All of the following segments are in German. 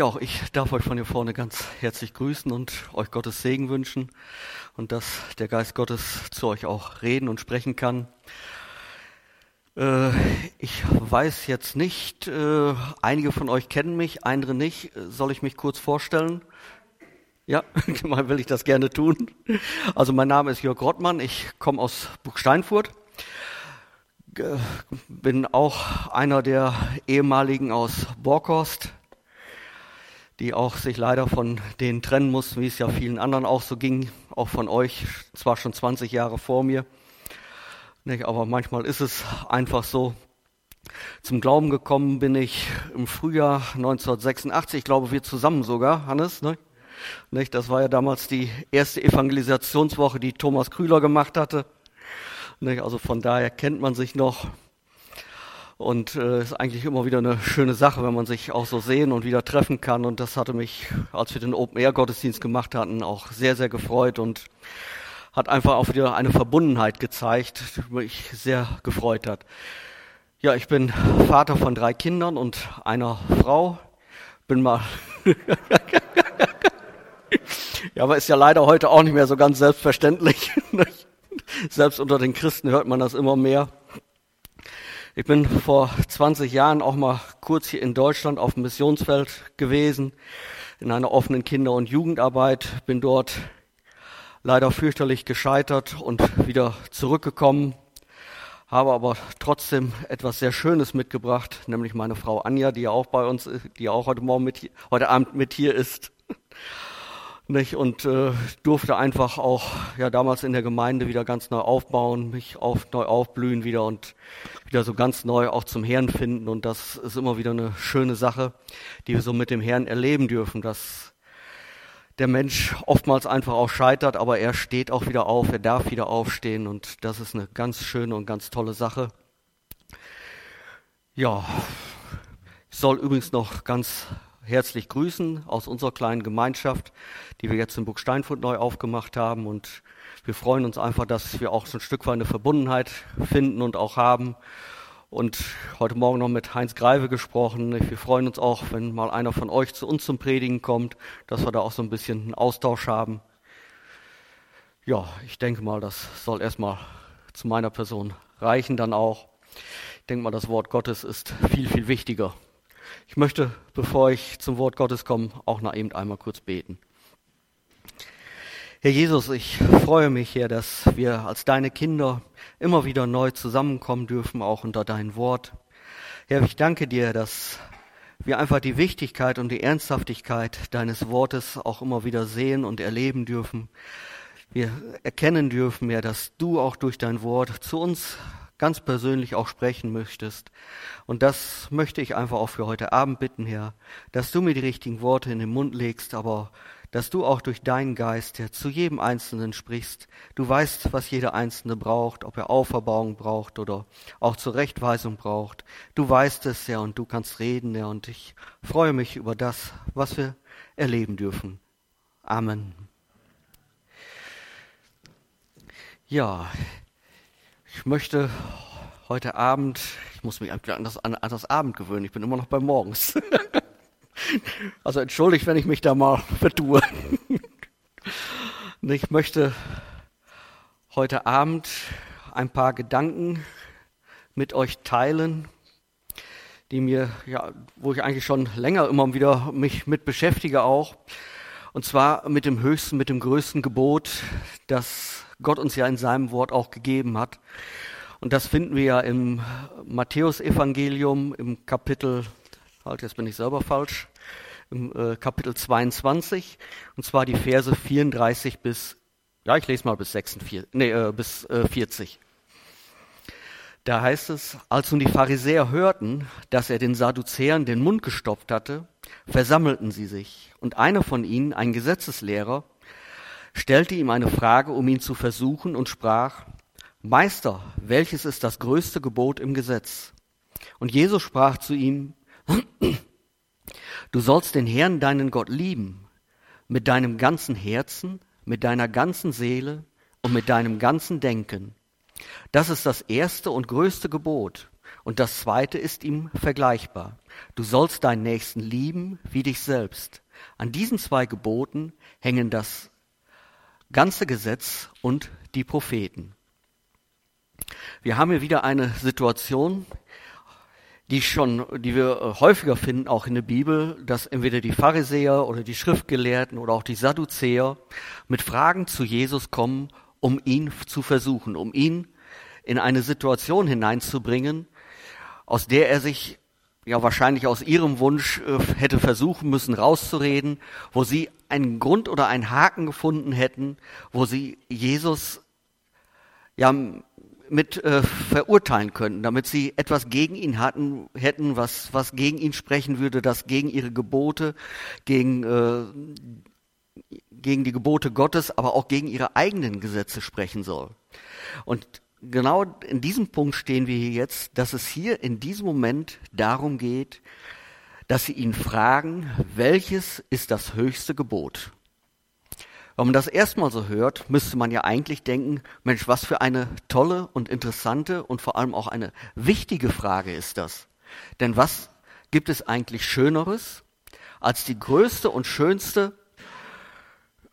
Ja, auch ich darf euch von hier vorne ganz herzlich grüßen und euch Gottes Segen wünschen und dass der Geist Gottes zu euch auch reden und sprechen kann. Äh, ich weiß jetzt nicht, äh, einige von euch kennen mich, andere nicht. Soll ich mich kurz vorstellen? Ja, mal will ich das gerne tun. Also mein Name ist Jörg Rottmann, ich komme aus Buchsteinfurt, bin auch einer der ehemaligen aus Borkhorst, die auch sich leider von denen trennen mussten, wie es ja vielen anderen auch so ging, auch von euch, zwar schon 20 Jahre vor mir. Aber manchmal ist es einfach so. Zum Glauben gekommen bin ich im Frühjahr 1986, ich glaube wir zusammen sogar, Hannes. Ne? Das war ja damals die erste Evangelisationswoche, die Thomas Krüler gemacht hatte. Also von daher kennt man sich noch. Und äh, ist eigentlich immer wieder eine schöne Sache, wenn man sich auch so sehen und wieder treffen kann. Und das hatte mich, als wir den Open-Air-Gottesdienst gemacht hatten, auch sehr, sehr gefreut und hat einfach auch wieder eine Verbundenheit gezeigt, die mich sehr gefreut hat. Ja, ich bin Vater von drei Kindern und einer Frau. Bin mal. ja, aber ist ja leider heute auch nicht mehr so ganz selbstverständlich. Selbst unter den Christen hört man das immer mehr. Ich bin vor 20 Jahren auch mal kurz hier in Deutschland auf dem Missionsfeld gewesen, in einer offenen Kinder- und Jugendarbeit, bin dort leider fürchterlich gescheitert und wieder zurückgekommen, habe aber trotzdem etwas sehr Schönes mitgebracht, nämlich meine Frau Anja, die ja auch bei uns, die auch heute Morgen mit, heute Abend mit hier ist nicht? Und äh, durfte einfach auch ja damals in der Gemeinde wieder ganz neu aufbauen, mich auf, neu aufblühen wieder und wieder so ganz neu auch zum Herrn finden. Und das ist immer wieder eine schöne Sache, die wir so mit dem Herrn erleben dürfen, dass der Mensch oftmals einfach auch scheitert, aber er steht auch wieder auf, er darf wieder aufstehen und das ist eine ganz schöne und ganz tolle Sache. Ja, ich soll übrigens noch ganz herzlich grüßen aus unserer kleinen Gemeinschaft, die wir jetzt in Burg Steinfurt neu aufgemacht haben. Und wir freuen uns einfach, dass wir auch so ein Stück weit eine Verbundenheit finden und auch haben. Und heute Morgen noch mit Heinz Greive gesprochen. Wir freuen uns auch, wenn mal einer von euch zu uns zum Predigen kommt, dass wir da auch so ein bisschen einen Austausch haben. Ja, ich denke mal, das soll erstmal zu meiner Person reichen dann auch. Ich denke mal, das Wort Gottes ist viel, viel wichtiger. Ich möchte, bevor ich zum Wort Gottes komme, auch noch eben einmal kurz beten. Herr Jesus, ich freue mich, Herr, dass wir als deine Kinder immer wieder neu zusammenkommen dürfen, auch unter dein Wort. Herr, ich danke dir, dass wir einfach die Wichtigkeit und die Ernsthaftigkeit deines Wortes auch immer wieder sehen und erleben dürfen. Wir erkennen dürfen, Herr, dass du auch durch dein Wort zu uns ganz persönlich auch sprechen möchtest. Und das möchte ich einfach auch für heute Abend bitten, Herr, dass du mir die richtigen Worte in den Mund legst, aber dass du auch durch deinen Geist, Herr, zu jedem Einzelnen sprichst. Du weißt, was jeder Einzelne braucht, ob er Auferbauung braucht oder auch Zurechtweisung braucht. Du weißt es, Herr, und du kannst reden, Herr, und ich freue mich über das, was wir erleben dürfen. Amen. Ja, ich möchte heute Abend, ich muss mich an das, an das Abend gewöhnen, ich bin immer noch bei morgens. also entschuldigt, wenn ich mich da mal vertue. ich möchte heute Abend ein paar Gedanken mit euch teilen, die mir, ja, wo ich eigentlich schon länger immer wieder mich mit beschäftige auch. Und zwar mit dem höchsten, mit dem größten Gebot, das Gott uns ja in seinem Wort auch gegeben hat. Und das finden wir ja im Matthäusevangelium im Kapitel, halt, jetzt bin ich selber falsch, im äh, Kapitel 22, und zwar die Verse 34 bis, ja, ich lese mal bis 46, nee, äh, bis äh, 40. Da heißt es, als nun die Pharisäer hörten, dass er den Sadduzäern den Mund gestopft hatte, versammelten sie sich, und einer von ihnen, ein Gesetzeslehrer, stellte ihm eine Frage, um ihn zu versuchen, und sprach, Meister, welches ist das größte Gebot im Gesetz? Und Jesus sprach zu ihm, Du sollst den Herrn, deinen Gott, lieben, mit deinem ganzen Herzen, mit deiner ganzen Seele und mit deinem ganzen Denken. Das ist das erste und größte Gebot. Und das zweite ist ihm vergleichbar. Du sollst deinen Nächsten lieben wie dich selbst. An diesen zwei Geboten hängen das ganze Gesetz und die Propheten. Wir haben hier wieder eine Situation, die schon, die wir äh, häufiger finden, auch in der Bibel, dass entweder die Pharisäer oder die Schriftgelehrten oder auch die Sadduzäer mit Fragen zu Jesus kommen, um ihn zu versuchen, um ihn in eine Situation hineinzubringen, aus der er sich ja wahrscheinlich aus ihrem Wunsch äh, hätte versuchen müssen rauszureden, wo sie einen Grund oder einen Haken gefunden hätten, wo sie Jesus ja mit äh, verurteilen könnten, damit sie etwas gegen ihn hatten, hätten, was, was gegen ihn sprechen würde, das gegen ihre Gebote, gegen, äh, gegen die Gebote Gottes, aber auch gegen ihre eigenen Gesetze sprechen soll. Und genau in diesem Punkt stehen wir hier jetzt, dass es hier in diesem Moment darum geht, dass sie ihn fragen, welches ist das höchste Gebot? Wenn man das erstmal so hört, müsste man ja eigentlich denken, Mensch, was für eine tolle und interessante und vor allem auch eine wichtige Frage ist das. Denn was gibt es eigentlich Schöneres, als die größte und schönste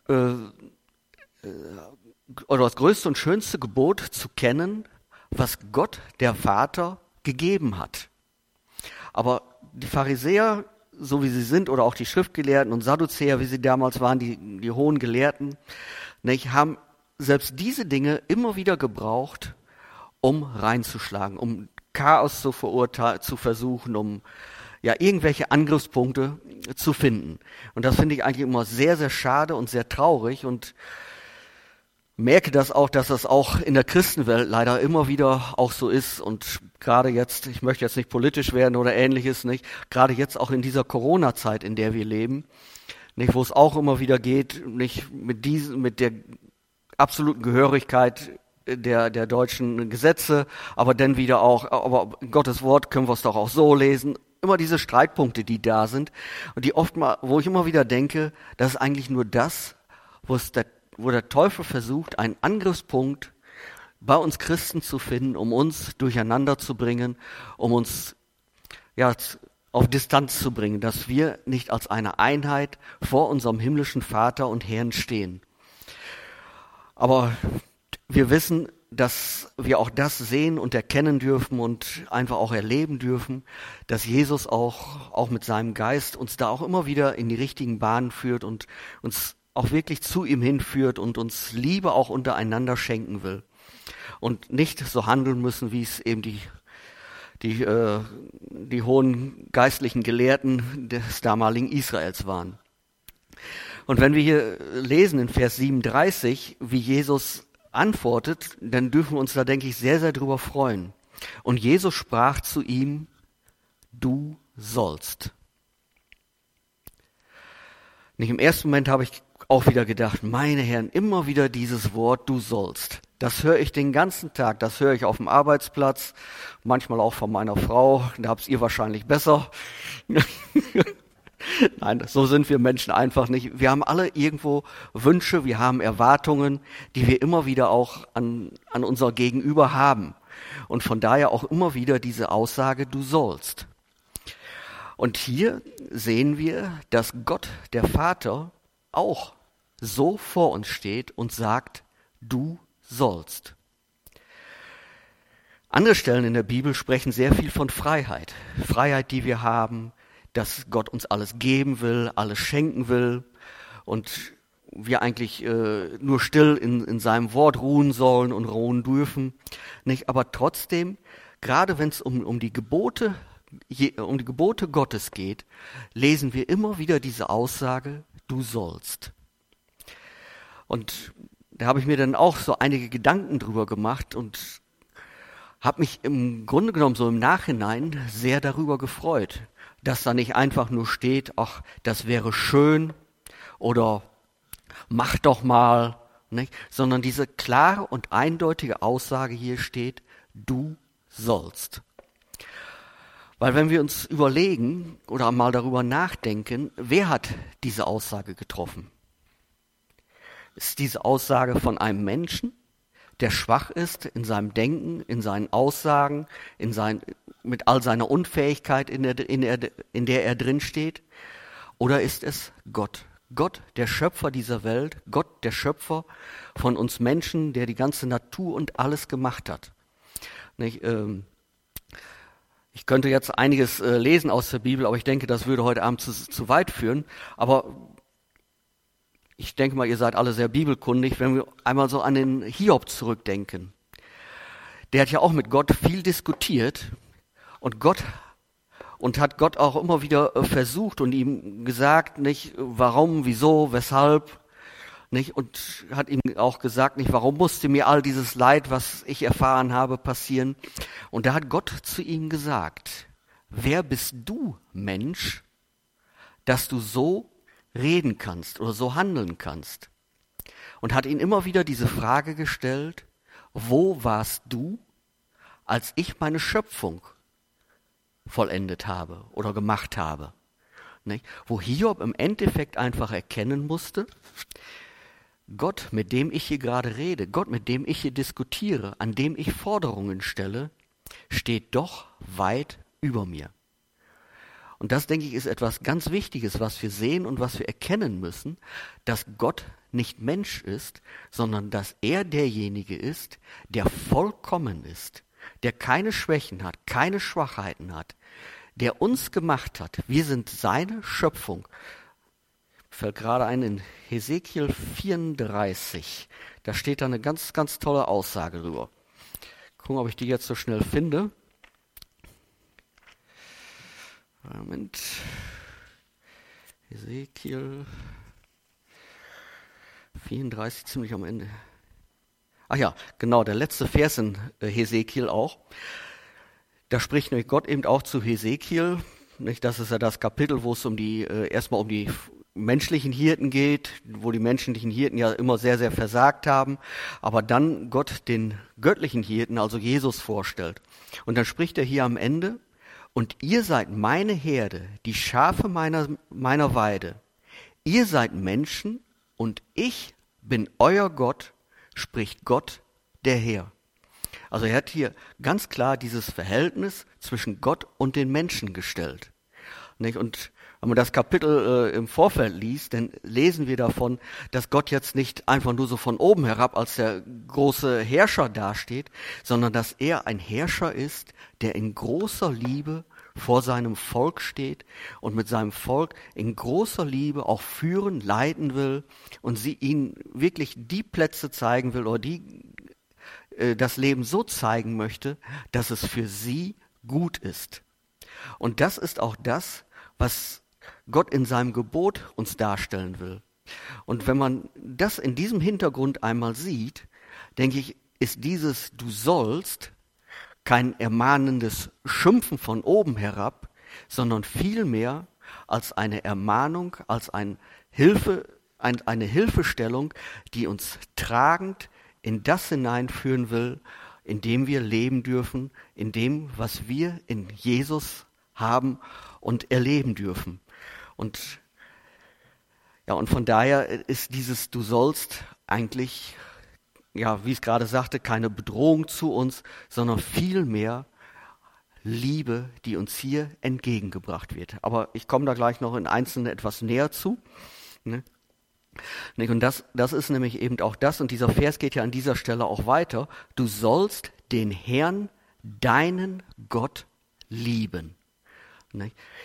äh, äh, oder das größte und schönste Gebot zu kennen, was Gott, der Vater, gegeben hat. Aber die Pharisäer so wie sie sind, oder auch die Schriftgelehrten und Sadduzäer, wie sie damals waren, die, die hohen Gelehrten, nicht, haben selbst diese Dinge immer wieder gebraucht, um reinzuschlagen, um Chaos zu verurteilen, zu versuchen, um ja irgendwelche Angriffspunkte zu finden. Und das finde ich eigentlich immer sehr, sehr schade und sehr traurig und merke das auch, dass das auch in der Christenwelt leider immer wieder auch so ist. Und gerade jetzt, ich möchte jetzt nicht politisch werden oder ähnliches, nicht, gerade jetzt auch in dieser Corona-Zeit, in der wir leben, nicht, wo es auch immer wieder geht, nicht? Mit diesen, mit der absoluten Gehörigkeit der, der deutschen Gesetze, aber dann wieder auch, aber Gottes Wort können wir es doch auch so lesen. Immer diese Streitpunkte, die da sind und die oft mal, wo ich immer wieder denke, das ist eigentlich nur das, wo es der wo der Teufel versucht, einen Angriffspunkt bei uns Christen zu finden, um uns durcheinander zu bringen, um uns ja, auf Distanz zu bringen, dass wir nicht als eine Einheit vor unserem himmlischen Vater und Herrn stehen. Aber wir wissen, dass wir auch das sehen und erkennen dürfen und einfach auch erleben dürfen, dass Jesus auch, auch mit seinem Geist uns da auch immer wieder in die richtigen Bahnen führt und uns auch wirklich zu ihm hinführt und uns Liebe auch untereinander schenken will. Und nicht so handeln müssen, wie es eben die, die, äh, die hohen geistlichen Gelehrten des damaligen Israels waren. Und wenn wir hier lesen in Vers 37, wie Jesus antwortet, dann dürfen wir uns da, denke ich, sehr, sehr drüber freuen. Und Jesus sprach zu ihm, du sollst. Nicht im ersten Moment habe ich auch wieder gedacht, meine Herren, immer wieder dieses Wort, du sollst. Das höre ich den ganzen Tag, das höre ich auf dem Arbeitsplatz, manchmal auch von meiner Frau, da habt's ihr wahrscheinlich besser. Nein, so sind wir Menschen einfach nicht. Wir haben alle irgendwo Wünsche, wir haben Erwartungen, die wir immer wieder auch an, an unser Gegenüber haben. Und von daher auch immer wieder diese Aussage, du sollst. Und hier sehen wir, dass Gott, der Vater, auch so vor uns steht und sagt, du sollst. Andere Stellen in der Bibel sprechen sehr viel von Freiheit. Freiheit, die wir haben, dass Gott uns alles geben will, alles schenken will und wir eigentlich äh, nur still in, in seinem Wort ruhen sollen und ruhen dürfen. Nicht? Aber trotzdem, gerade wenn es um, um die Gebote um die Gebote Gottes geht, lesen wir immer wieder diese Aussage, du sollst. Und da habe ich mir dann auch so einige Gedanken drüber gemacht und habe mich im Grunde genommen so im Nachhinein sehr darüber gefreut, dass da nicht einfach nur steht, ach, das wäre schön oder mach doch mal, nicht? sondern diese klare und eindeutige Aussage hier steht, du sollst. Weil wenn wir uns überlegen oder mal darüber nachdenken, wer hat diese Aussage getroffen? Ist diese Aussage von einem Menschen, der schwach ist in seinem Denken, in seinen Aussagen, in sein, mit all seiner Unfähigkeit, in der, in, der, in der er drin steht? Oder ist es Gott? Gott, der Schöpfer dieser Welt, Gott, der Schöpfer von uns Menschen, der die ganze Natur und alles gemacht hat. Nicht, ähm, ich könnte jetzt einiges äh, lesen aus der Bibel, aber ich denke, das würde heute Abend zu, zu weit führen. Aber ich denke mal, ihr seid alle sehr bibelkundig, wenn wir einmal so an den Hiob zurückdenken. Der hat ja auch mit Gott viel diskutiert und Gott und hat Gott auch immer wieder äh, versucht und ihm gesagt, nicht warum, wieso, weshalb, nicht und hat ihm auch gesagt, nicht warum musste mir all dieses Leid, was ich erfahren habe, passieren. Und da hat Gott zu ihm gesagt, wer bist du, Mensch, dass du so reden kannst oder so handeln kannst. Und hat ihn immer wieder diese Frage gestellt, wo warst du, als ich meine Schöpfung vollendet habe oder gemacht habe? Nicht? Wo Hiob im Endeffekt einfach erkennen musste, Gott, mit dem ich hier gerade rede, Gott, mit dem ich hier diskutiere, an dem ich Forderungen stelle, steht doch weit über mir. Und das, denke ich, ist etwas ganz Wichtiges, was wir sehen und was wir erkennen müssen, dass Gott nicht Mensch ist, sondern dass er derjenige ist, der vollkommen ist, der keine Schwächen hat, keine Schwachheiten hat, der uns gemacht hat. Wir sind seine Schöpfung. Fällt gerade ein in Hesekiel 34. Da steht da eine ganz, ganz tolle Aussage drüber. Gucken, ob ich die jetzt so schnell finde. Moment. Ezekiel 34, ziemlich am Ende. Ach ja, genau, der letzte Vers in äh, Hesekiel auch. Da spricht nämlich Gott eben auch zu Hesekiel. Das ist ja das Kapitel, wo es um die, äh, erstmal um die menschlichen Hirten geht, wo die menschlichen Hirten ja immer sehr, sehr versagt haben, aber dann Gott den göttlichen Hirten, also Jesus, vorstellt. Und dann spricht er hier am Ende, und ihr seid meine Herde, die Schafe meiner, meiner Weide. Ihr seid Menschen und ich bin euer Gott, spricht Gott der Herr. Also er hat hier ganz klar dieses Verhältnis zwischen Gott und den Menschen gestellt. Und wenn man das Kapitel äh, im Vorfeld liest, dann lesen wir davon, dass Gott jetzt nicht einfach nur so von oben herab als der große Herrscher dasteht, sondern dass er ein Herrscher ist, der in großer Liebe vor seinem Volk steht und mit seinem Volk in großer Liebe auch führen, leiten will und sie ihnen wirklich die Plätze zeigen will oder die äh, das Leben so zeigen möchte, dass es für sie gut ist. Und das ist auch das, was Gott in seinem Gebot uns darstellen will. Und wenn man das in diesem Hintergrund einmal sieht, denke ich, ist dieses Du sollst kein ermahnendes Schimpfen von oben herab, sondern vielmehr als eine Ermahnung, als ein Hilfe, ein, eine Hilfestellung, die uns tragend in das hineinführen will, in dem wir leben dürfen, in dem, was wir in Jesus haben und erleben dürfen. Und ja, und von daher ist dieses Du sollst eigentlich, ja, wie ich es gerade sagte, keine Bedrohung zu uns, sondern vielmehr Liebe, die uns hier entgegengebracht wird. Aber ich komme da gleich noch in Einzelnen etwas näher zu. Ne? Und das, das ist nämlich eben auch das, und dieser Vers geht ja an dieser Stelle auch weiter. Du sollst den Herrn, deinen Gott, lieben.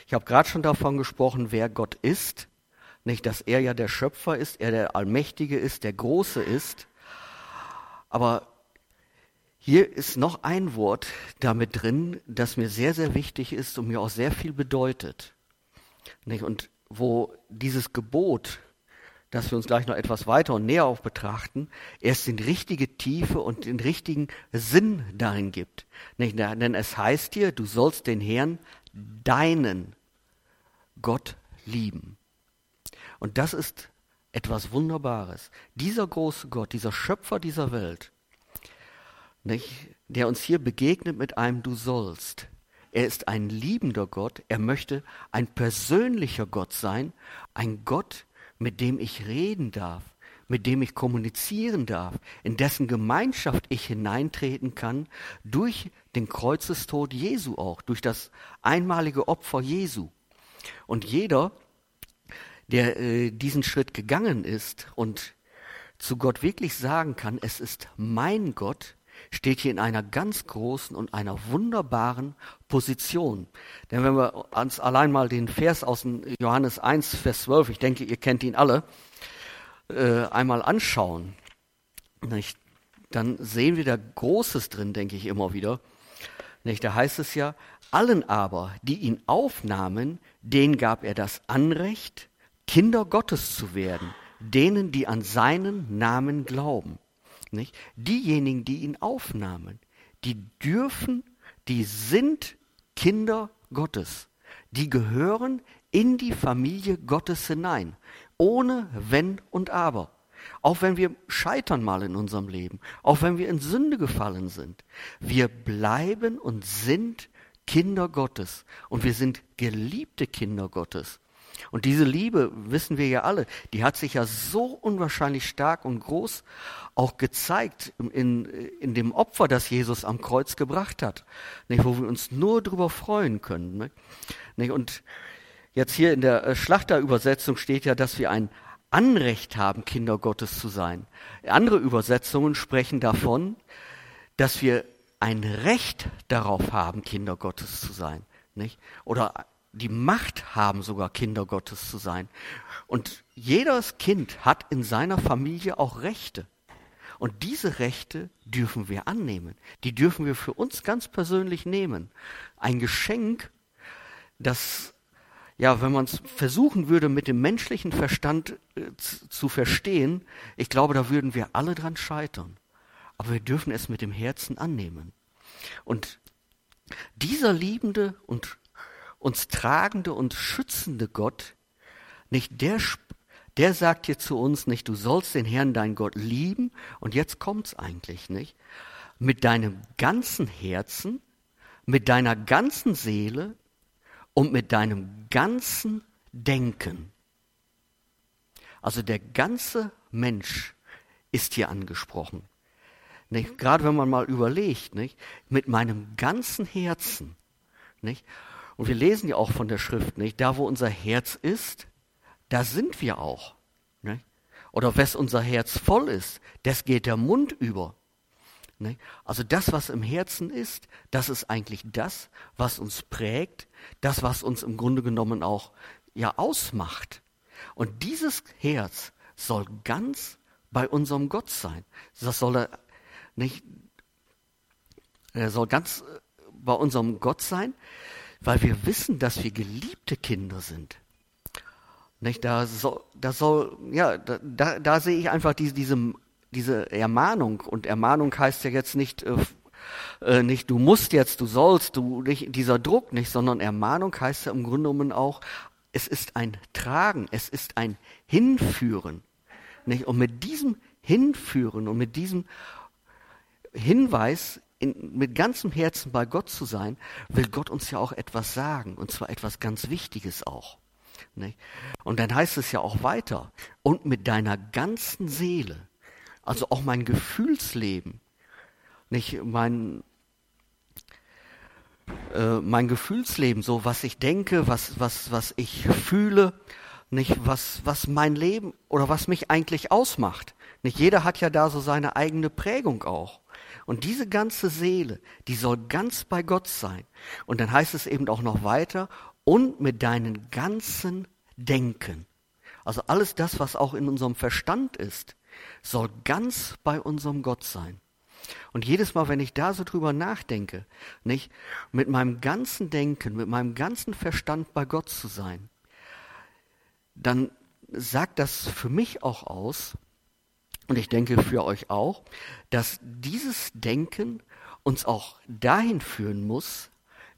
Ich habe gerade schon davon gesprochen, wer Gott ist, nicht, dass er ja der Schöpfer ist, er der Allmächtige ist, der Große ist. Aber hier ist noch ein Wort damit drin, das mir sehr, sehr wichtig ist und mir auch sehr viel bedeutet. Und wo dieses Gebot, das wir uns gleich noch etwas weiter und näher auch betrachten, erst in richtige Tiefe und den richtigen Sinn darin gibt. Denn es heißt hier, du sollst den Herrn deinen Gott lieben. Und das ist etwas Wunderbares. Dieser große Gott, dieser Schöpfer dieser Welt, nicht, der uns hier begegnet mit einem Du sollst. Er ist ein liebender Gott. Er möchte ein persönlicher Gott sein. Ein Gott, mit dem ich reden darf. Mit dem ich kommunizieren darf, in dessen Gemeinschaft ich hineintreten kann, durch den Kreuzestod Jesu auch, durch das einmalige Opfer Jesu. Und jeder, der äh, diesen Schritt gegangen ist und zu Gott wirklich sagen kann, es ist mein Gott, steht hier in einer ganz großen und einer wunderbaren Position. Denn wenn wir uns allein mal den Vers aus Johannes 1, Vers 12, ich denke, ihr kennt ihn alle, äh, einmal anschauen, nicht? dann sehen wir da Großes drin, denke ich immer wieder. Nicht? Da heißt es ja, allen aber, die ihn aufnahmen, denen gab er das Anrecht, Kinder Gottes zu werden, denen, die an seinen Namen glauben. Nicht? Diejenigen, die ihn aufnahmen, die dürfen, die sind Kinder Gottes. Die gehören in die Familie Gottes hinein ohne Wenn und Aber. Auch wenn wir scheitern mal in unserem Leben, auch wenn wir in Sünde gefallen sind, wir bleiben und sind Kinder Gottes und wir sind geliebte Kinder Gottes. Und diese Liebe, wissen wir ja alle, die hat sich ja so unwahrscheinlich stark und groß auch gezeigt in, in dem Opfer, das Jesus am Kreuz gebracht hat, nicht, wo wir uns nur darüber freuen können. Nicht? Und Jetzt hier in der äh, Schlachterübersetzung steht ja, dass wir ein Anrecht haben, Kinder Gottes zu sein. Andere Übersetzungen sprechen davon, dass wir ein Recht darauf haben, Kinder Gottes zu sein. Nicht? Oder die Macht haben, sogar Kinder Gottes zu sein. Und jedes Kind hat in seiner Familie auch Rechte. Und diese Rechte dürfen wir annehmen. Die dürfen wir für uns ganz persönlich nehmen. Ein Geschenk, das ja, wenn man es versuchen würde, mit dem menschlichen Verstand äh, zu, verstehen, ich glaube, da würden wir alle dran scheitern. Aber wir dürfen es mit dem Herzen annehmen. Und dieser liebende und uns tragende und schützende Gott, nicht der, der sagt hier zu uns nicht, du sollst den Herrn, dein Gott, lieben. Und jetzt kommt's eigentlich, nicht? Mit deinem ganzen Herzen, mit deiner ganzen Seele, und mit deinem ganzen Denken. Also der ganze Mensch ist hier angesprochen. Nicht? Gerade wenn man mal überlegt, nicht? mit meinem ganzen Herzen. Nicht? Und wir lesen ja auch von der Schrift, nicht? da wo unser Herz ist, da sind wir auch. Nicht? Oder wes unser Herz voll ist, das geht der Mund über. Ne? Also das, was im Herzen ist, das ist eigentlich das, was uns prägt, das, was uns im Grunde genommen auch ja ausmacht. Und dieses Herz soll ganz bei unserem Gott sein. Das soll er nicht, er soll ganz äh, bei unserem Gott sein, weil wir wissen, dass wir geliebte Kinder sind. Nicht, da soll, da soll, ja, da, da, da sehe ich einfach diese, diese diese Ermahnung, und Ermahnung heißt ja jetzt nicht, äh, äh, nicht du musst jetzt, du sollst, du nicht, dieser Druck nicht, sondern Ermahnung heißt ja im Grunde genommen auch, es ist ein Tragen, es ist ein Hinführen. Nicht? Und mit diesem Hinführen und mit diesem Hinweis, in, mit ganzem Herzen bei Gott zu sein, will Gott uns ja auch etwas sagen, und zwar etwas ganz Wichtiges auch. Nicht? Und dann heißt es ja auch weiter, und mit deiner ganzen Seele, also auch mein Gefühlsleben, nicht mein, äh, mein Gefühlsleben, so was ich denke, was, was, was ich fühle, nicht was, was mein Leben oder was mich eigentlich ausmacht. Nicht jeder hat ja da so seine eigene Prägung auch. Und diese ganze Seele, die soll ganz bei Gott sein. Und dann heißt es eben auch noch weiter, und mit deinen ganzen Denken. Also alles das, was auch in unserem Verstand ist, soll ganz bei unserem Gott sein. Und jedes Mal, wenn ich da so drüber nachdenke, nicht mit meinem ganzen Denken, mit meinem ganzen Verstand bei Gott zu sein, dann sagt das für mich auch aus, und ich denke für euch auch, dass dieses Denken uns auch dahin führen muss,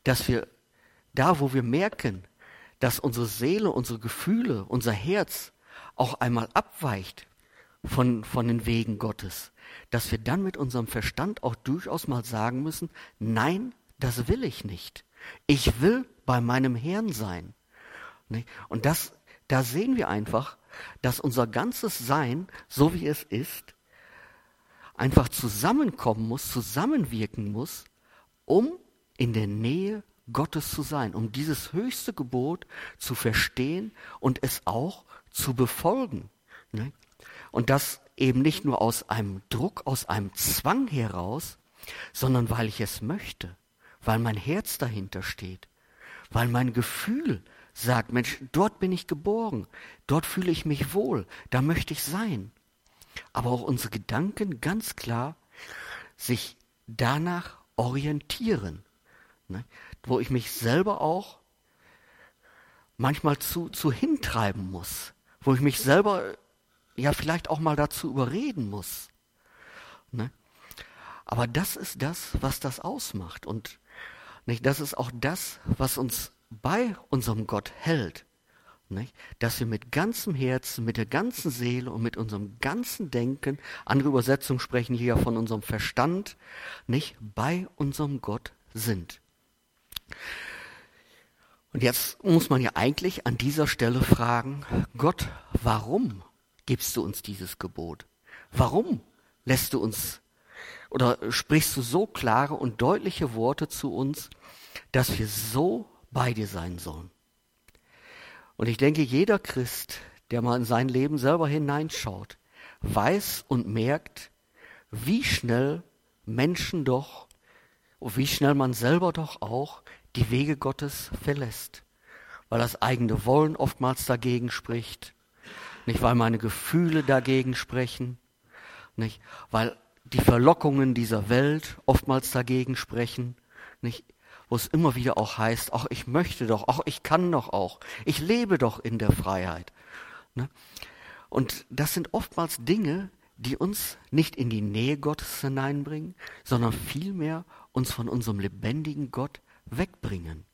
dass wir da, wo wir merken, dass unsere Seele, unsere Gefühle, unser Herz auch einmal abweicht von, von den Wegen Gottes, dass wir dann mit unserem Verstand auch durchaus mal sagen müssen, nein, das will ich nicht. Ich will bei meinem Herrn sein. Und das, da sehen wir einfach, dass unser ganzes Sein, so wie es ist, einfach zusammenkommen muss, zusammenwirken muss, um in der Nähe Gottes zu sein, um dieses höchste Gebot zu verstehen und es auch zu befolgen. Und das eben nicht nur aus einem Druck, aus einem Zwang heraus, sondern weil ich es möchte, weil mein Herz dahinter steht, weil mein Gefühl sagt, Mensch, dort bin ich geboren, dort fühle ich mich wohl, da möchte ich sein. Aber auch unsere Gedanken ganz klar sich danach orientieren, ne? wo ich mich selber auch manchmal zu, zu hintreiben muss, wo ich mich selber ja vielleicht auch mal dazu überreden muss. Ne? Aber das ist das, was das ausmacht. Und nicht, das ist auch das, was uns bei unserem Gott hält. Nicht? Dass wir mit ganzem Herzen, mit der ganzen Seele und mit unserem ganzen Denken, andere Übersetzungen sprechen hier von unserem Verstand, nicht bei unserem Gott sind. Und jetzt muss man ja eigentlich an dieser Stelle fragen, Gott, warum gibst du uns dieses Gebot? Warum lässt du uns oder sprichst du so klare und deutliche Worte zu uns, dass wir so bei dir sein sollen? Und ich denke, jeder Christ, der mal in sein Leben selber hineinschaut, weiß und merkt, wie schnell Menschen doch, wie schnell man selber doch auch die Wege Gottes verlässt, weil das eigene Wollen oftmals dagegen spricht, nicht weil meine Gefühle dagegen sprechen, nicht weil die Verlockungen dieser Welt oftmals dagegen sprechen, nicht wo es immer wieder auch heißt, ach ich möchte doch, ach ich kann doch auch, ich lebe doch in der Freiheit. Ne? Und das sind oftmals Dinge, die uns nicht in die Nähe Gottes hineinbringen, sondern vielmehr uns von unserem lebendigen Gott wegbringen.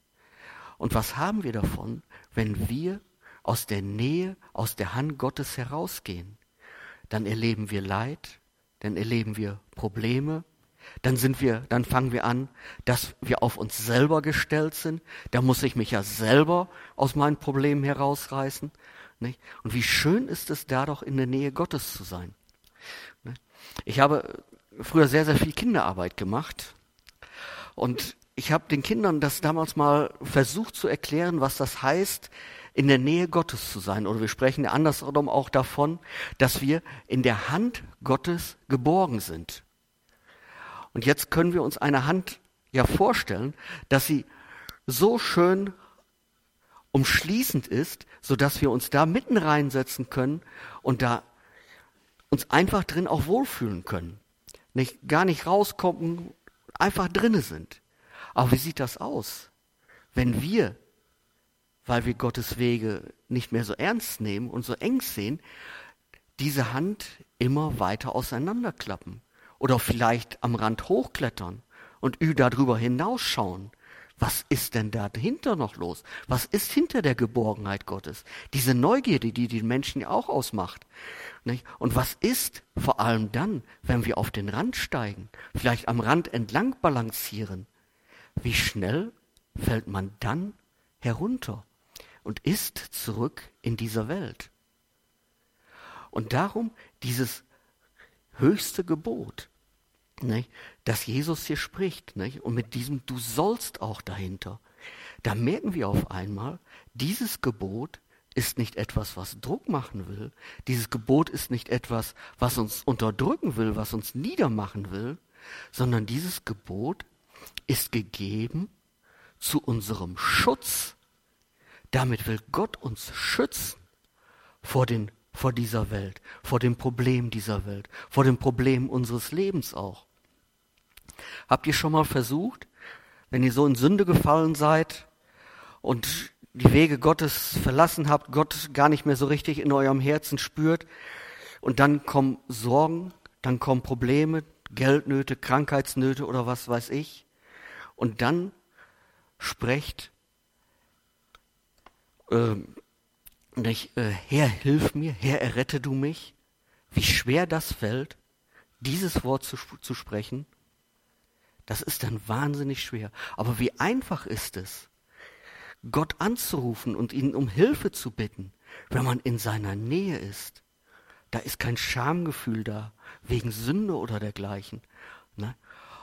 Und was haben wir davon, wenn wir aus der Nähe, aus der Hand Gottes herausgehen, dann erleben wir Leid, dann erleben wir Probleme, dann sind wir, dann fangen wir an, dass wir auf uns selber gestellt sind. Da muss ich mich ja selber aus meinen Problemen herausreißen. Nicht? Und wie schön ist es da doch in der Nähe Gottes zu sein. Ich habe früher sehr, sehr viel Kinderarbeit gemacht und ich habe den Kindern das damals mal versucht zu erklären, was das heißt, in der Nähe Gottes zu sein. Oder wir sprechen andersrum auch davon, dass wir in der Hand Gottes geborgen sind. Und jetzt können wir uns eine Hand ja vorstellen, dass sie so schön umschließend ist, so dass wir uns da mitten reinsetzen können und da uns einfach drin auch wohlfühlen können. Nicht, gar nicht rauskommen, einfach drinne sind. Aber wie sieht das aus, wenn wir weil wir Gottes Wege nicht mehr so ernst nehmen und so eng sehen, diese Hand immer weiter auseinanderklappen oder vielleicht am Rand hochklettern und darüber hinausschauen. Was ist denn dahinter noch los? Was ist hinter der Geborgenheit Gottes? Diese Neugierde, die den Menschen ja auch ausmacht. Nicht? Und was ist vor allem dann, wenn wir auf den Rand steigen, vielleicht am Rand entlang balancieren? Wie schnell fällt man dann herunter? und ist zurück in dieser Welt. Und darum dieses höchste Gebot, nicht, dass Jesus hier spricht, nicht, und mit diesem Du sollst auch dahinter. Da merken wir auf einmal, dieses Gebot ist nicht etwas, was Druck machen will. Dieses Gebot ist nicht etwas, was uns unterdrücken will, was uns niedermachen will, sondern dieses Gebot ist gegeben zu unserem Schutz damit will Gott uns schützen vor, den, vor dieser Welt, vor dem Problem dieser Welt, vor dem Problem unseres Lebens auch. Habt ihr schon mal versucht, wenn ihr so in Sünde gefallen seid und die Wege Gottes verlassen habt, Gott gar nicht mehr so richtig in eurem Herzen spürt und dann kommen Sorgen, dann kommen Probleme, Geldnöte, Krankheitsnöte oder was weiß ich und dann sprecht äh, nicht, äh, Herr, hilf mir, Herr, errette du mich. Wie schwer das fällt, dieses Wort zu, zu sprechen, das ist dann wahnsinnig schwer. Aber wie einfach ist es, Gott anzurufen und ihn um Hilfe zu bitten, wenn man in seiner Nähe ist. Da ist kein Schamgefühl da, wegen Sünde oder dergleichen. Ne?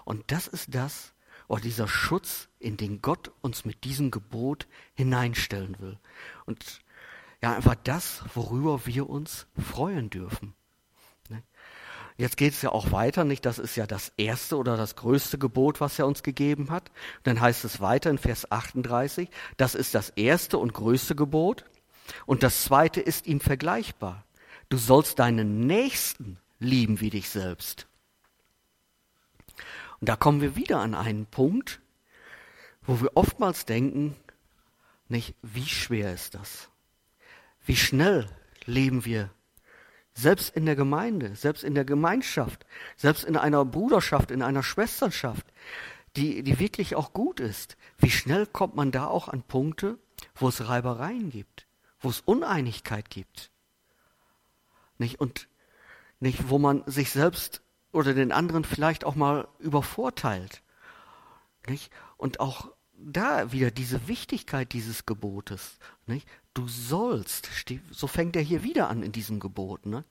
Und das ist das, oder dieser Schutz, in den Gott uns mit diesem Gebot hineinstellen will. Und ja, einfach das, worüber wir uns freuen dürfen. Ne? Jetzt geht es ja auch weiter, nicht? Das ist ja das erste oder das größte Gebot, was er uns gegeben hat. Dann heißt es weiter in Vers 38, das ist das erste und größte Gebot. Und das zweite ist ihm vergleichbar. Du sollst deinen Nächsten lieben wie dich selbst. Und da kommen wir wieder an einen Punkt, wo wir oftmals denken, nicht, wie schwer ist das? Wie schnell leben wir selbst in der Gemeinde, selbst in der Gemeinschaft, selbst in einer Bruderschaft, in einer Schwesternschaft, die, die wirklich auch gut ist. Wie schnell kommt man da auch an Punkte, wo es Reibereien gibt, wo es Uneinigkeit gibt? Nicht? Und nicht, wo man sich selbst oder den anderen vielleicht auch mal übervorteilt. Nicht? Und auch da wieder diese Wichtigkeit dieses Gebotes. Nicht? Du sollst, so fängt er hier wieder an in diesem Gebot. Ne?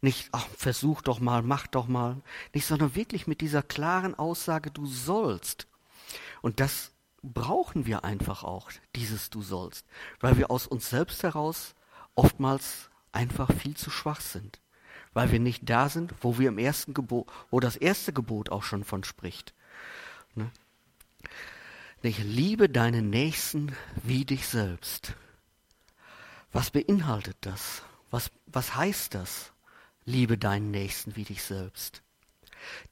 Nicht, ach, versuch doch mal, mach doch mal. Nicht, sondern wirklich mit dieser klaren Aussage, du sollst. Und das brauchen wir einfach auch, dieses du sollst, weil wir aus uns selbst heraus oftmals einfach viel zu schwach sind weil wir nicht da sind, wo wir im ersten Gebot, wo das erste Gebot auch schon von spricht. Ne? Ich liebe deinen Nächsten wie dich selbst. Was beinhaltet das? Was, was heißt das? Liebe deinen Nächsten wie dich selbst.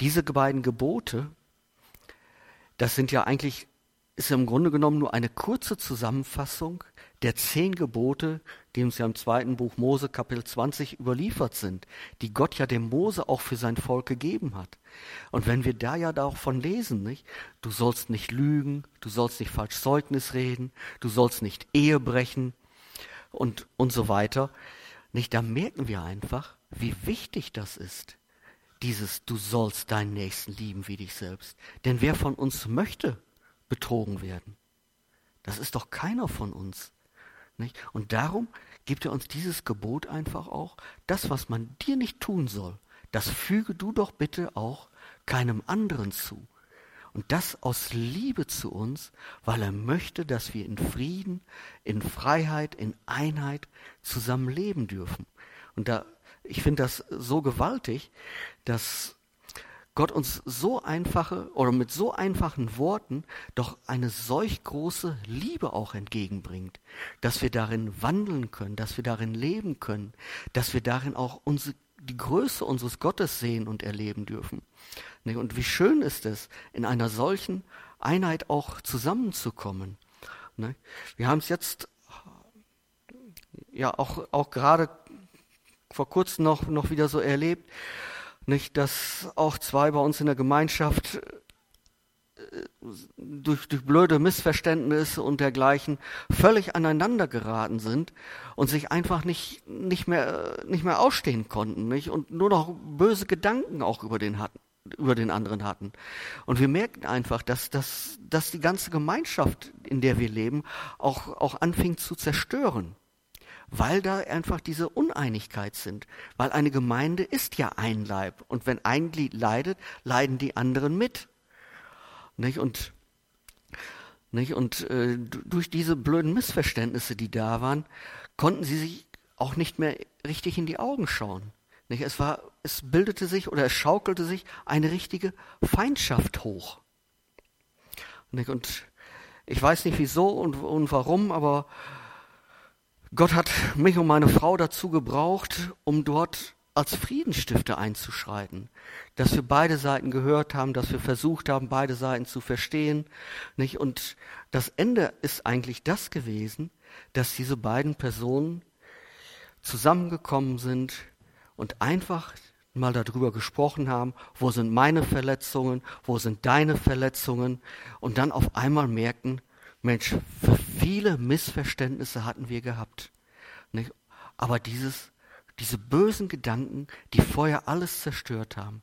Diese beiden Gebote, das sind ja eigentlich, ist im Grunde genommen nur eine kurze Zusammenfassung der zehn Gebote, die uns ja im zweiten Buch Mose Kapitel 20 überliefert sind, die Gott ja dem Mose auch für sein Volk gegeben hat. Und wenn wir da ja davon lesen, nicht? Du sollst nicht lügen, du sollst nicht falsch Zeugnis reden, du sollst nicht Ehe brechen und, und so weiter, nicht? Da merken wir einfach, wie wichtig das ist. Dieses, du sollst deinen Nächsten lieben wie dich selbst. Denn wer von uns möchte betrogen werden? Das ist doch keiner von uns. Nicht? Und darum gibt er uns dieses Gebot einfach auch, das, was man dir nicht tun soll, das füge du doch bitte auch keinem anderen zu. Und das aus Liebe zu uns, weil er möchte, dass wir in Frieden, in Freiheit, in Einheit zusammen leben dürfen. Und da, ich finde das so gewaltig, dass Gott uns so einfache oder mit so einfachen Worten doch eine solch große Liebe auch entgegenbringt, dass wir darin wandeln können, dass wir darin leben können, dass wir darin auch unsere, die Größe unseres Gottes sehen und erleben dürfen. Und wie schön ist es, in einer solchen Einheit auch zusammenzukommen. Wir haben es jetzt ja auch, auch gerade vor kurzem noch, noch wieder so erlebt, nicht, dass auch zwei bei uns in der Gemeinschaft äh, durch, durch blöde Missverständnisse und dergleichen völlig aneinander geraten sind und sich einfach nicht, nicht, mehr, nicht mehr ausstehen konnten nicht? und nur noch böse Gedanken auch über den, hatten, über den anderen hatten. Und wir merken einfach, dass, dass, dass die ganze Gemeinschaft, in der wir leben, auch, auch anfing zu zerstören weil da einfach diese Uneinigkeit sind. Weil eine Gemeinde ist ja ein Leib. Und wenn ein Glied leidet, leiden die anderen mit. Nicht? Und, nicht? und äh, durch diese blöden Missverständnisse, die da waren, konnten sie sich auch nicht mehr richtig in die Augen schauen. Nicht? Es, war, es bildete sich oder es schaukelte sich eine richtige Feindschaft hoch. Nicht? Und ich weiß nicht wieso und, und warum, aber Gott hat mich und meine Frau dazu gebraucht, um dort als Friedensstifter einzuschreiten, dass wir beide Seiten gehört haben, dass wir versucht haben, beide Seiten zu verstehen, nicht? Und das Ende ist eigentlich das gewesen, dass diese beiden Personen zusammengekommen sind und einfach mal darüber gesprochen haben, wo sind meine Verletzungen, wo sind deine Verletzungen und dann auf einmal merken, Mensch, viele Missverständnisse hatten wir gehabt. Nicht? Aber dieses, diese bösen Gedanken, die vorher alles zerstört haben.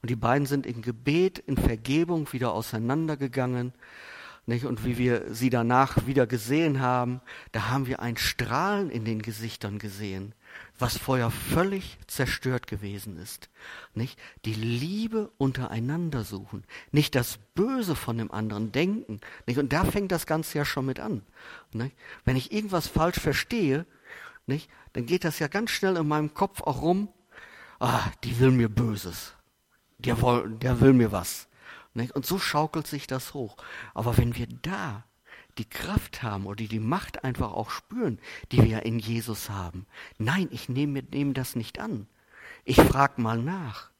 Und die beiden sind in Gebet, in Vergebung wieder auseinandergegangen. nicht? Und wie wir sie danach wieder gesehen haben, da haben wir ein Strahlen in den Gesichtern gesehen, was vorher völlig zerstört gewesen ist. Nicht? Die Liebe untereinander suchen, nicht das Böse von dem anderen denken. Nicht? Und da fängt das Ganze ja schon mit an. Nicht? Wenn ich irgendwas falsch verstehe, nicht? dann geht das ja ganz schnell in meinem Kopf auch rum, ah, die will mir Böses. Der, will, der will mir was. Nicht? Und so schaukelt sich das hoch. Aber wenn wir da die Kraft haben oder die Macht einfach auch spüren, die wir in Jesus haben, nein, ich nehme, nehme das nicht an. Ich frage mal nach.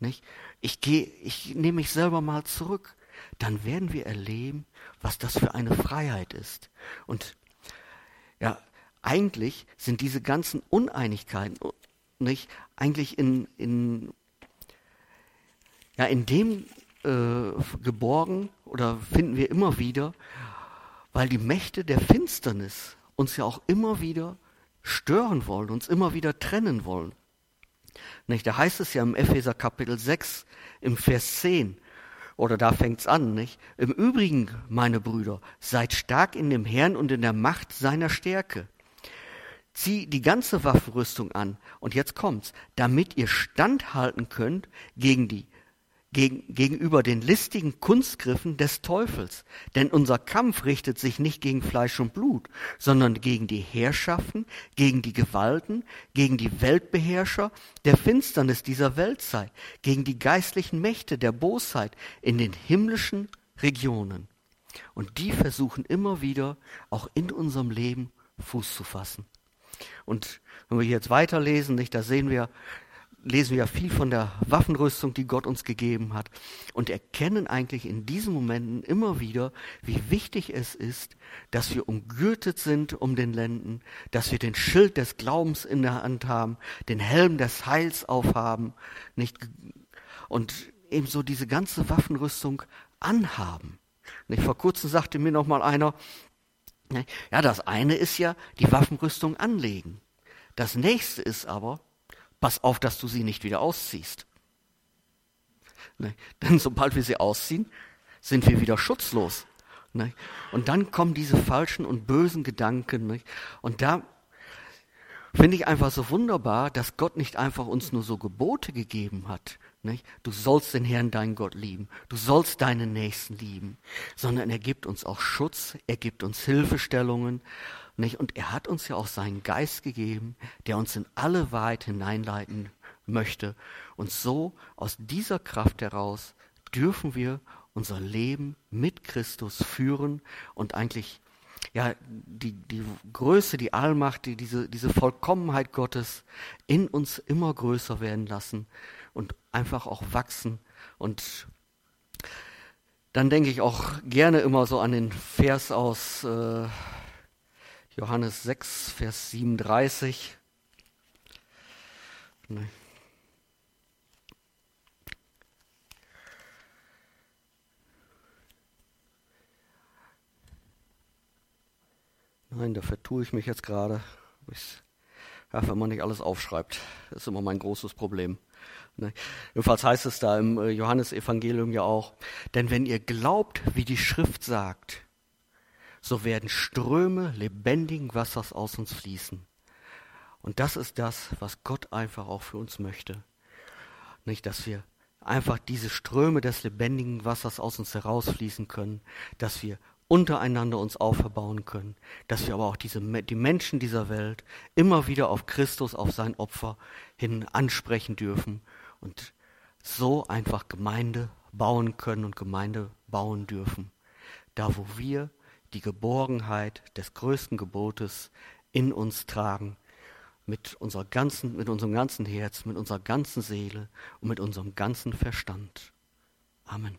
Nicht? Ich, gehe, ich nehme mich selber mal zurück. Dann werden wir erleben, was das für eine Freiheit ist. Und ja, eigentlich sind diese ganzen Uneinigkeiten nicht eigentlich in, in, ja, in dem äh, geborgen oder finden wir immer wieder, weil die Mächte der Finsternis uns ja auch immer wieder stören wollen, uns immer wieder trennen wollen. Nicht? Da heißt es ja im Epheser Kapitel 6 im Vers 10, oder da fängt's an, nicht? Im Übrigen, meine Brüder, seid stark in dem Herrn und in der Macht seiner Stärke. Zieh die ganze Waffenrüstung an, und jetzt kommt's, damit ihr standhalten könnt gegen die gegen, gegenüber den listigen Kunstgriffen des Teufels. Denn unser Kampf richtet sich nicht gegen Fleisch und Blut, sondern gegen die Herrschaften, gegen die Gewalten, gegen die Weltbeherrscher der Finsternis dieser Weltzeit, gegen die geistlichen Mächte der Bosheit in den himmlischen Regionen. Und die versuchen immer wieder auch in unserem Leben Fuß zu fassen. Und wenn wir jetzt weiterlesen, nicht, da sehen wir, lesen wir ja viel von der Waffenrüstung, die Gott uns gegeben hat und erkennen eigentlich in diesen Momenten immer wieder, wie wichtig es ist, dass wir umgürtet sind um den Lenden, dass wir den Schild des Glaubens in der Hand haben, den Helm des Heils aufhaben, nicht und ebenso diese ganze Waffenrüstung anhaben. Nicht vor kurzem sagte mir noch mal einer, ja, das eine ist ja die Waffenrüstung anlegen. Das nächste ist aber Pass auf, dass du sie nicht wieder ausziehst. Ne? Denn sobald wir sie ausziehen, sind wir wieder schutzlos. Ne? Und dann kommen diese falschen und bösen Gedanken. Ne? Und da finde ich einfach so wunderbar, dass Gott nicht einfach uns nur so Gebote gegeben hat. Nicht? Du sollst den Herrn, deinen Gott lieben. Du sollst deinen Nächsten lieben. Sondern er gibt uns auch Schutz. Er gibt uns Hilfestellungen. Nicht? Und er hat uns ja auch seinen Geist gegeben, der uns in alle Wahrheit hineinleiten möchte. Und so aus dieser Kraft heraus dürfen wir unser Leben mit Christus führen und eigentlich ja, die, die Größe, die Allmacht, die, diese, diese Vollkommenheit Gottes in uns immer größer werden lassen und einfach auch wachsen. Und dann denke ich auch gerne immer so an den Vers aus äh, Johannes 6, Vers 37. Nee. Nein, da vertue ich mich jetzt gerade. Ja, wenn man nicht alles aufschreibt, das ist immer mein großes Problem. Ne? Jedenfalls heißt es da im äh, Johannesevangelium ja auch, denn wenn ihr glaubt, wie die Schrift sagt, so werden Ströme lebendigen Wassers aus uns fließen. Und das ist das, was Gott einfach auch für uns möchte. Nicht, dass wir einfach diese Ströme des lebendigen Wassers aus uns herausfließen können, dass wir untereinander uns auferbauen können, dass wir aber auch diese, die Menschen dieser Welt immer wieder auf Christus, auf sein Opfer hin ansprechen dürfen und so einfach Gemeinde bauen können und Gemeinde bauen dürfen. Da, wo wir die Geborgenheit des größten Gebotes in uns tragen, mit, unserer ganzen, mit unserem ganzen Herz, mit unserer ganzen Seele und mit unserem ganzen Verstand. Amen.